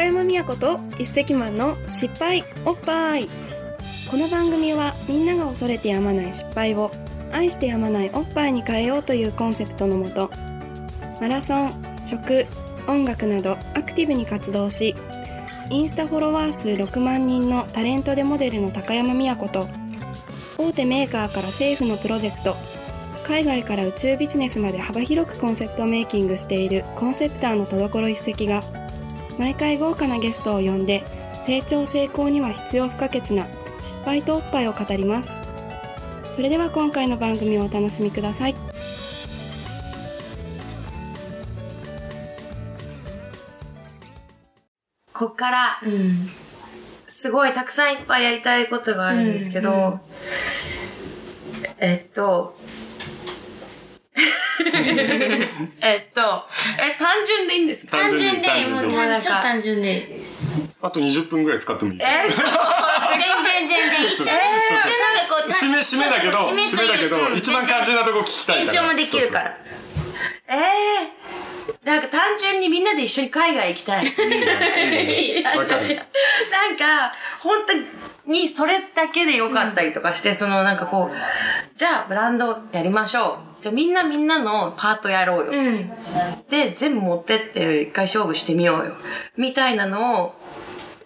高山美也と一石マンの失敗おっぱい。この番組はみんなが恐れてやまない失敗を愛してやまないおっぱいに変えようというコンセプトのもとマラソン食音楽などアクティブに活動しインスタフォロワー数6万人のタレントでモデルの高山美也子と大手メーカーから政府のプロジェクト海外から宇宙ビジネスまで幅広くコンセプトメイキングしているコンセプターの戸所一石が毎回豪華なゲストを呼んで成長成功には必要不可欠な失敗とおっぱいを語ります。それでは今回の番組をお楽しみください。こっから、すごいたくさんいっぱいやりたいことがあるんですけど、うんうんえっと、えっと、え、単純でいいんですか？単純で、もう単超単純で。あと20分ぐらい使ってもいいえそう全然全然。一応、一応なんかこう、た締め、締めだけど、締めだけど、うん一番肝心なとこ聞きたいから。延長もできるから。えー、なんか単純にみんなで一緒に海外行きたい。なんか、本当にそれだけでよかったりとかして、そのなんかこう、じゃあブランドやりましょう。じゃあみんなみんなのパートやろうよ。うん。で、全部持ってって一回勝負してみようよ。みたいなのを、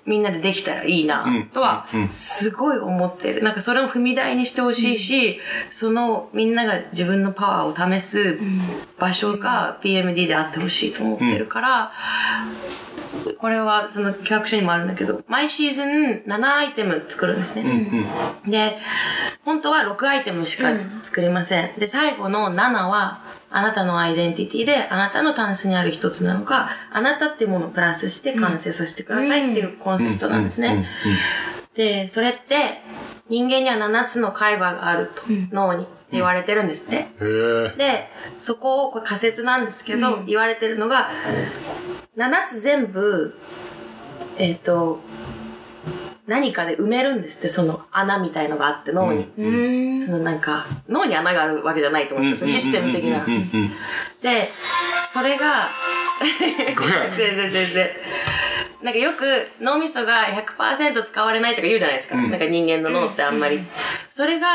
みんなでできたらいいなうん、とはうん、すごい思ってる。なんかそれを踏み台にしてほしいし、そのみんなが自分のパワーを試す場所が PMD であってほしいと思ってるから、これはその企画書にもあるんだけど、毎シーズン7アイテム作るんですね。うん。で、本当は6アイテムしか作れません。で、最後の7は、あなたのアイデンティティで、あなたのタンスにある一つなのか、あなたっていうものをプラスして完成させてくださいっていうコンセプトなんですうんうんね。で、それって、人間には7つの海馬があると、脳にって言われてるんですって。で、そこを、これ仮説なんですけど、言われてるのが、7つ全部、えっ、と、何かで埋めるんですって、その穴みたいのがあって、脳に。うーん。そのなんか、脳に穴があるわけじゃないと思うんですけど、システム的な。うん。うん。うん。話。うん。で、それが、ごめん。全然全然。なん。かよく脳みそが100%使われないとか言うじゃないですか。うん。なん。か人間の脳ってあん。まり。それが、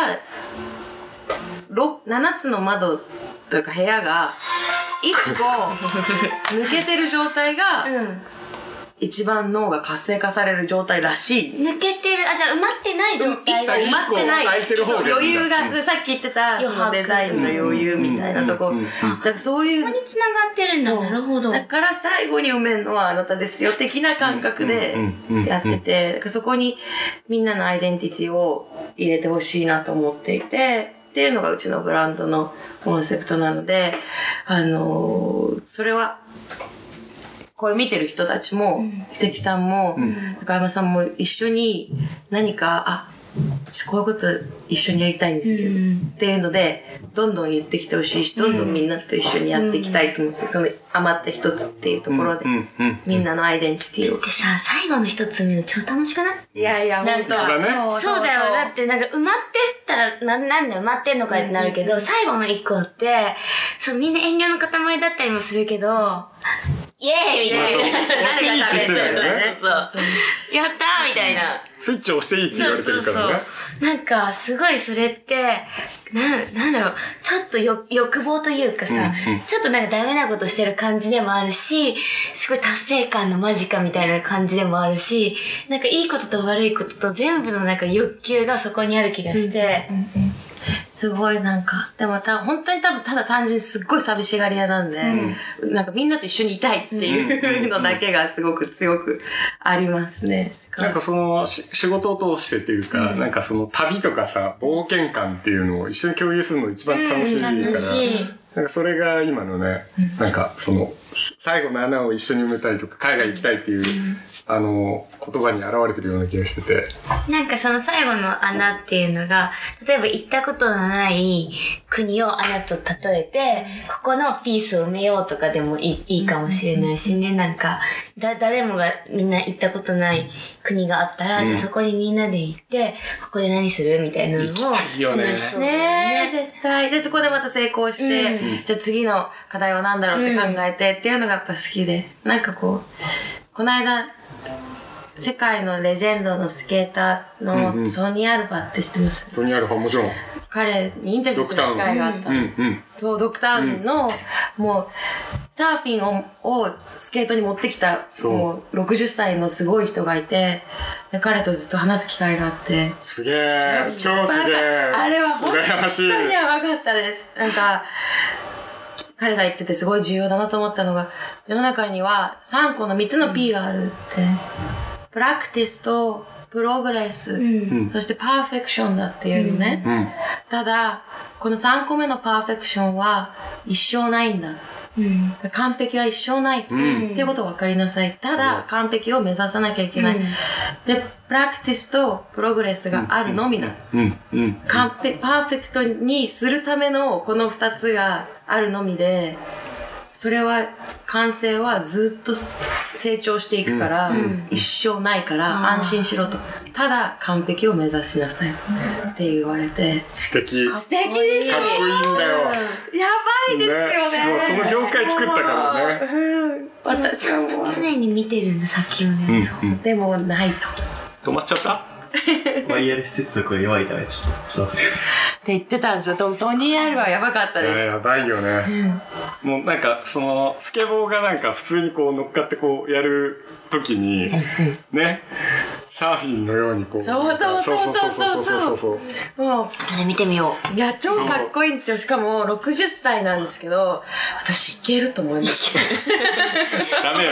ろ7つの窓というか部屋が、1個抜けてる状態が、うん。一番脳が活性化される状態らしい。抜けてる、あ、じゃあ埋まってない状態が。埋まってない。一個空いてる方がいいんだそう余裕が、さっき言ってた、そのデザインの余裕みたいなとこ。だからそういうここに繋がってるんだ。なるほど。だから最後に埋めるのはあなたですよ、的な感覚でやってて、そこにみんなのアイデンティティを入れてほしいなと思っていて、っていうのがうちのブランドのコンセプトなので、あのーそれは、これ見てる人たちも、奇跡さんも、高山さんも一緒に何か、あ、こういうこと一緒にやりたいんですけど、うん。っていうので、どんどん言ってきてほしいし、どんどんみんなと一緒にやっていきたいと思って、その余った一つっていうところで、うんうんみんなのアイデンティティを。でさ、最後の一つ見るの超楽しくない？いやいや、なんかね。そうだよ。だってなんか埋まってったら、な、なんで埋まってんのかってなるけど、最後の一個って、そう、みんな遠慮の塊だったりもするけど、イエーイみたいな。押していいってるよねそうそうそう。やったーみたいな。スイッチ押していいって言われてるからね。なんか、すごいそれって、なん、なんだろう、ちょっとよ欲望というかさ、うんうんちょっとなんかダメなことしてる感じでもあるし、すごい達成感の間近みたいな感じでもあるし、なんかいいことと悪いことと全部のなんか欲求がそこにある気がして、すごいなんか、でもた本当に多分ただ単純にすっごい寂しがり屋なんで、なんかみんなと一緒にいたいっていうのだけがすごく強くありますね。なんかそのし仕事を通してっていうか、なんかその旅とかさ、冒険感っていうのを一緒に共有するの一番楽しいから、うん。なんかそれが今のね、なんかその、最後の穴を一緒に埋めたいとか、海外行きたいっていう、あの、言葉に現れてるような気がしてて。なんかその最後の穴っていうのが、例えば行ったことのない国を穴と例えて、ここのピースを埋めようとかでもいいいいかもしれないしね、なんか、だ、誰もがみんな行ったことない国があったら、じゃあそこにみんなで行って、ここで何するみたいなのを行きたいよね。楽しそうだよね。え、絶対。で、そこでまた成功して、うん。じゃあ次の課題は何だろうって考えてっていうのがやっぱ好きで、なんかこう、この間、世界のレジェンドのスケーターうんうんのトニー・アルバって知ってます、トニーアルファもちろん。彼にインタビューする機会があったうんんです。うん。そう、ドクターンの、もう、サーフィンををスケートに持ってきた、もう60歳のすごい人がいて、で彼とずっと話す機会があって、すげえ、超すげえ。あれは本。当にやばかったです。なんか、彼が言っててすごい重要だなと思ったのが、世の中には3個の3つの P があるって。プラクティスとプログレス、んそしてパーフェクションだっていうのね。うん。ただ、この3個目のパーフェクションは一生ないんだ。うん。完璧は一生ない。んっていうことを分かりなさい。ただ、完璧を目指さなきゃいけない。うんで、プラクティスとプログレスがあるのみな。完璧、パーフェクトにするためのこの二つがあるのみで、それは、完成はずっと成長していくから、一生ないから安心しろと。ただ、完璧を目指しなさい。って言われて。素敵。かっ素敵でしょこいいんだよ。やばいですよね。ねその業界作ったからねうん。私はもう。常に見てるんだ、先をね。うんそう。うんでも、ないと。止まっちゃった？ワイヤレス接続が弱いため、ちょっと、ちょっと待ってください。って言ってたんですよ。でもトニー・アルはやばかったです。や,やばいよね。もうなんか、その、スケボーがなんか普通にこう乗っかってこうやるときに、ね、サーフィンのようにこう。そうそうそうそうそうそうもう。あ見てみよう。いや、超かっこいいんですよ。しかも、60歳なんですけど、私いけると思います。ダメよ。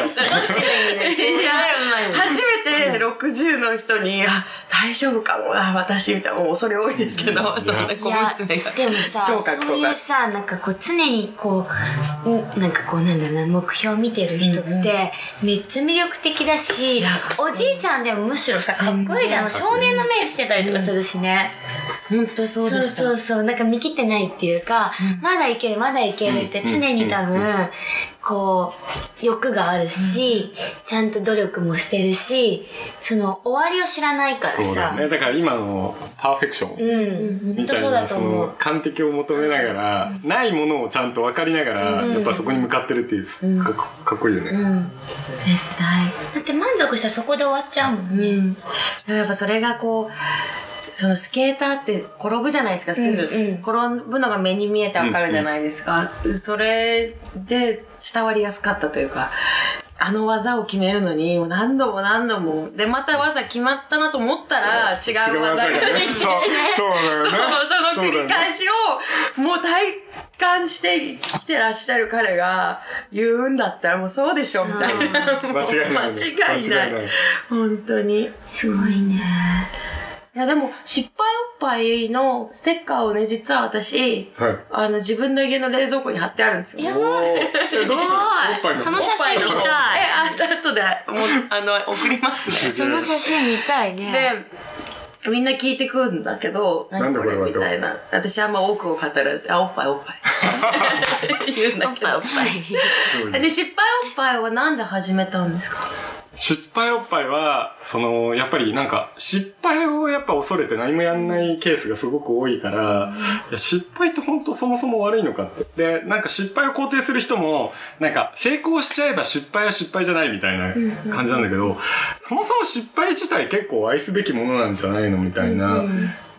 初めて60の人に、あ、大丈夫かもな、私、みたいな。もう恐れ多いですけど、そん。な小いや。娘が。でもさそういうさなんかこう常にこうなんかこうなんだろうな目標を見てる人ってめっちゃ魅力的だし、おじいちゃんでもむしろさかっこいいじゃん。少年の目してたりとかするしね、本当そうでした。そうそうそうなんか見切ってないっていうか、まだいけるまだいけるって常に多分こう欲があるし、ちゃんと努力もしてるしその終わりを知らないからさそうだね。だから今のパーフェクション。うん本みたいな、当そうだとそ思うの完璧を求めながら、ないものをちゃんと分かりながら、やっぱそこに向かってるっていう、すっごくかっこいいよね。うん。絶対。だって満足したらそこで終わっちゃうもんね。やっぱそれがこう、そのスケーターって転ぶじゃないですか、すぐ。うん。うん転ぶのが目に見えてわかるじゃないですか。それで伝わりやすかったというか、あの技を決めるのに、何度も何度も。で、また技決まったなと思ったら、違う技が出てきて、そう、そうだよね。その繰り返しを、もう体感してきてらっしゃる彼が言うんだったらもうそうでしょ、みたいな。間違いない間違いない本当に。すごいね。いやでも、失敗おっぱいのステッカーをね、実は私、はい。あの、自分の家の冷蔵庫に貼ってあるんですよ。やおーえすごいその写真見たい。え、あ、後で、もう、あの、送りますね。その写真見たいね。で、みんな聞いてくんだけど、なんだこれはみたいな。私あんま多くを語らず、あ、おっぱいおっぱい。言うんだけどおっぱいおっ。ぱい。で、失敗おっぱいはなんで始めたんですか？失敗おっぱいは、その、やっぱりなんか、失敗をやっぱ恐れて何もやんないケースがすごく多いから、いや失敗って本当そもそも悪いのかって。で、なんか失敗を肯定する人も、なんか、成功しちゃえば失敗は失敗じゃないみたいな感じなんだけど、そもそも失敗自体結構愛すべきものなんじゃないのみたいな。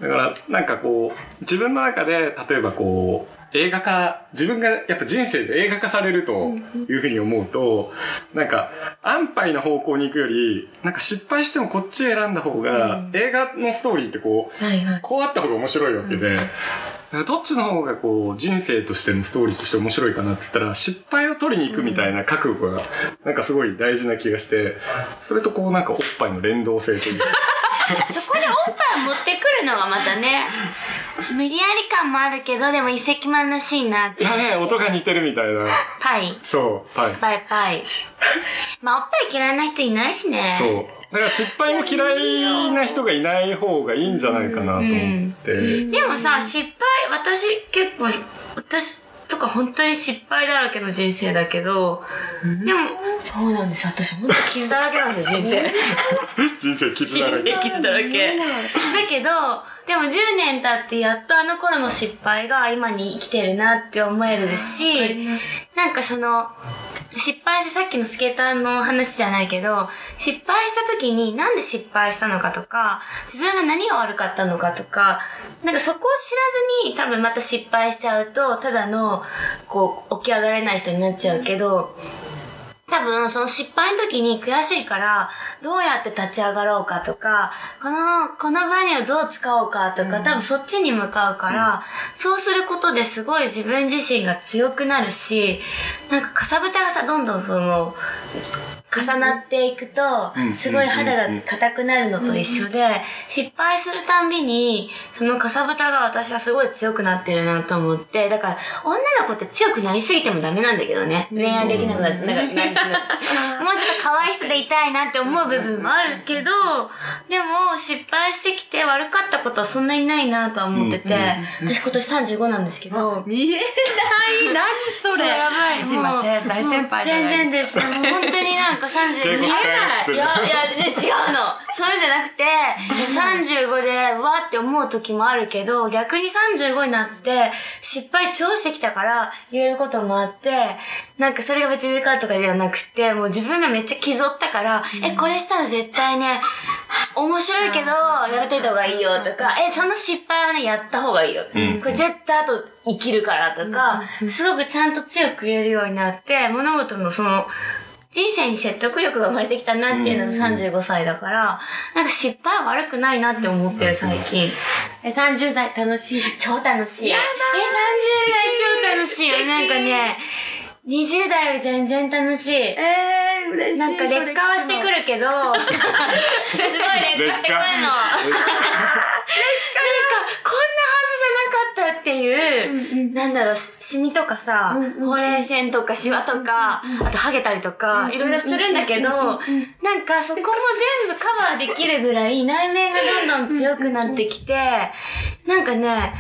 だから、なんかこう、自分の中で、例えばこう、映画化、自分がやっぱ人生で映画化されるというふうに思うと、なんか、安牌な方向に行くより、なんか失敗してもこっちを選んだ方が、映画のストーリーってこう、はいはい。こうあった方が面白いわけで、どっちの方がこう、人生としてのストーリーとして面白いかなって言ったら、失敗を取りに行くみたいな覚悟が、なんかすごい大事な気がして、それとこうなんかおっぱいの連動性という。か、っぱいを持ってくるのがまたね、無理やり感もあるけど、でも一石万らしいなって。やべえ、音が似てるみたいな。パイ。そう、はい。パイパイ。まあ、おっぱい嫌いな人いないしね。そう。だから失敗も嫌いな人がいない方がいいんじゃないかなと思って。でもさ、失敗、私結構、私とか本当に失敗だらけの人生だけど、でも、そうなんです。私本当傷だらけなんですよ、人生。人生傷人だらけ。生傷だらけ。だけど、でも10年経ってやっとあの頃の失敗が今に生きてるなって思えるし、なんかその、失敗してさっきのスケーターの話じゃないけど、失敗した時になんで失敗したのかとか、自分が何が悪かったのかとか、なんかそこを知らずに多分また失敗しちゃうと、ただの、こう、起き上がれない人になっちゃうけど、多分、その失敗の時に悔しいから、どうやって立ち上がろうかとか、この、この場にをどう使おうかとか、多分そっちに向かうから、そうすることですごい自分自身が強くなるし、なん。かかさぶたがさ、どんどんその、重なっていくとうん、すごい肌が硬くなるのと一緒で、失敗するたんびに、そのかさぶたが私はすごい強くなってるなと思って、だから、女の子って強くなりすぎてもダメなんだけどね。恋愛できなくなって、なんか、もうちょっと可愛い人でいたいなって思う部分もあるけど、でも、失敗してきて悪かったことはそんなにないなとは思ってて、私今年35なんですけど、見えない。何それ。やばい。すいません。大先輩じゃない全然です。もう本当になんか30敬語使えなくていや、いや、で違うの。そういうんじゃなくて、35でわーって思う時もあるけど、逆に35になって、失敗超してきたから言えることもあって、なんかそれが別に上からとかではなくて、もう自分がめっちゃ傷負ったから、え、これしたら絶対ね、面白いけど、やめといた方がいいよとか、え、その失敗はね、やった方がいいよ。うん。これ絶対あと生きるからとか、すごくちゃんと強く言えるようになって、物事のその、人生に説得力が生まれてきたなっていうのが35歳だから、なんか失敗は悪くないなって思ってる最近。え30代楽しい超楽しい。え、30代超楽しいよ。なんかね、20代より全然楽しい。えー、嬉しいなんか劣化はしてくるけど、すごい劣化してくるの。なんか、こんっていう、なんだろう、しシミとかさ、ほうれい線とかシワとか、あとハゲたりとか、いろいろするんだけど、なんかそこも全部カバーできるぐらい内面がどんどん強くなってきて、なんかね、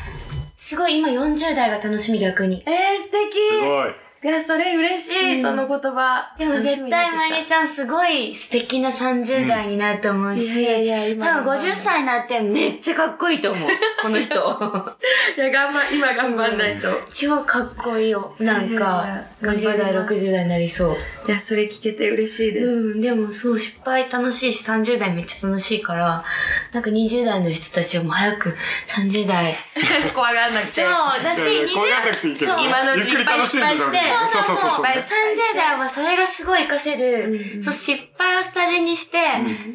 すごい今40代が楽しみ逆に。えー、素敵。すごい。いや、それ嬉しい、その言葉。でも絶対まりちゃんすごい素敵な30代になると思うし、いやいやいや今多分50歳になってめっちゃかっこいいと思う。この人。いや、頑張、今頑張んないと。超かっこいいよ。なんかや、50代、頑張ります60代になりそう。いや、それ聞けて嬉しいです。うん、でもそう、失敗楽しいし、30代めっちゃ楽しいから、なんか20代の人たちはもう早く30代。怖がらなくて。そう、だし、20いやいや怖がんなくていいけどそう今のうちいっぱい失敗してそうそうそうそう。30代はそれがすごい活かせる、そう失敗を下地にして、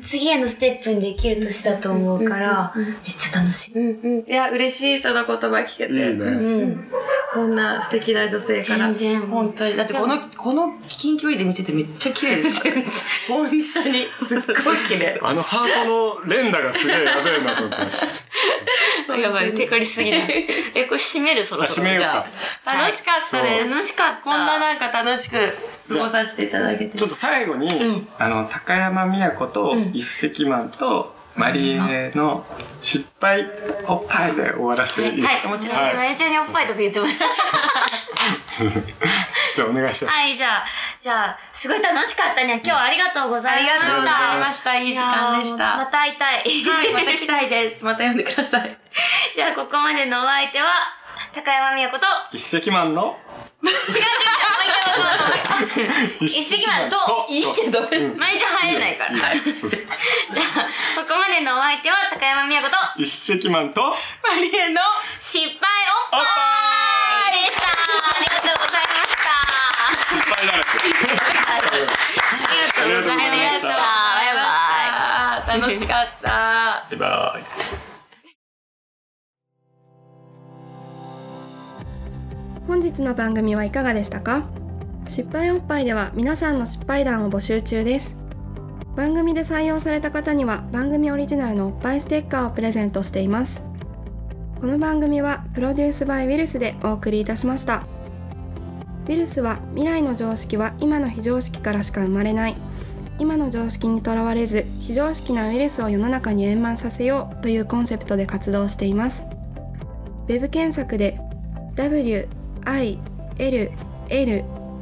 次へのステップにできる年だと思うから、めっちゃ楽しい。うんうん。いや、嬉しい、その言葉聞けて。いいね。うん。こんな素敵な女性から。全然本当に。だってこの、この近距離で見ててめっちゃ綺麗ですから。本当に。すっごい綺麗。あのハートの連打がすげえやべえなと思って。やばい、テカりすぎだ。え、これ閉めるそろそろ。あ閉めよう楽しかったです。楽しかった。こんななんか楽しく過ごさせていただけて。ちょっと最後に、んあの、高山美也子とん一石マンとマリエの失敗おっぱいで終わらせていい？ですかはい、もちろん。はいまゆちゃんにおっぱいとか言ってもらい じゃあお願いします。はい、じゃあ、じゃあ、すごい楽しかったね。今日はありがとうございました。ありがとうございました。いい時間でしいやーまた。た会いたい。はい、また来たいです。また読んでください。じゃあ、ここまでのお相手は、高山美也子と、一石マンの 違う違う 一石マンと、いいけど。うんまゆちゃん入れないから。じゃここまでのお相手は、高山美也子と、一石マンとマリエの失敗おっぱいでした。ありがとうございました。失敗だらけ。ありがとうございました。バイバイ。楽しかった。バイバイ。本日の番組はいかがでしたか？失敗おっぱいでは皆さんの失敗談を募集中です。番組で採用された方には番組オリジナルのおっぱいステッカーをプレゼントしています。この番組はプロデュースバイウィルスでお送りいたしました。ウィルスは未来の常識は今の非常識からしか生まれない。今の常識にとらわれず非常識なウイルスを世の中に円満させようというコンセプトで活動しています。ウェブ検索で will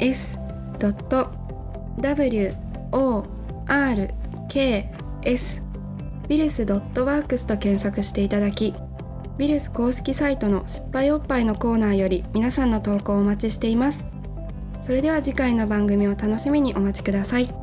s w o r k s ビルス .works と検索していただきビルス公式サイトの失敗おっぱいのコーナーより皆さんの投稿をお待ちしています。それでは次回の番組を楽しみにお待ちください。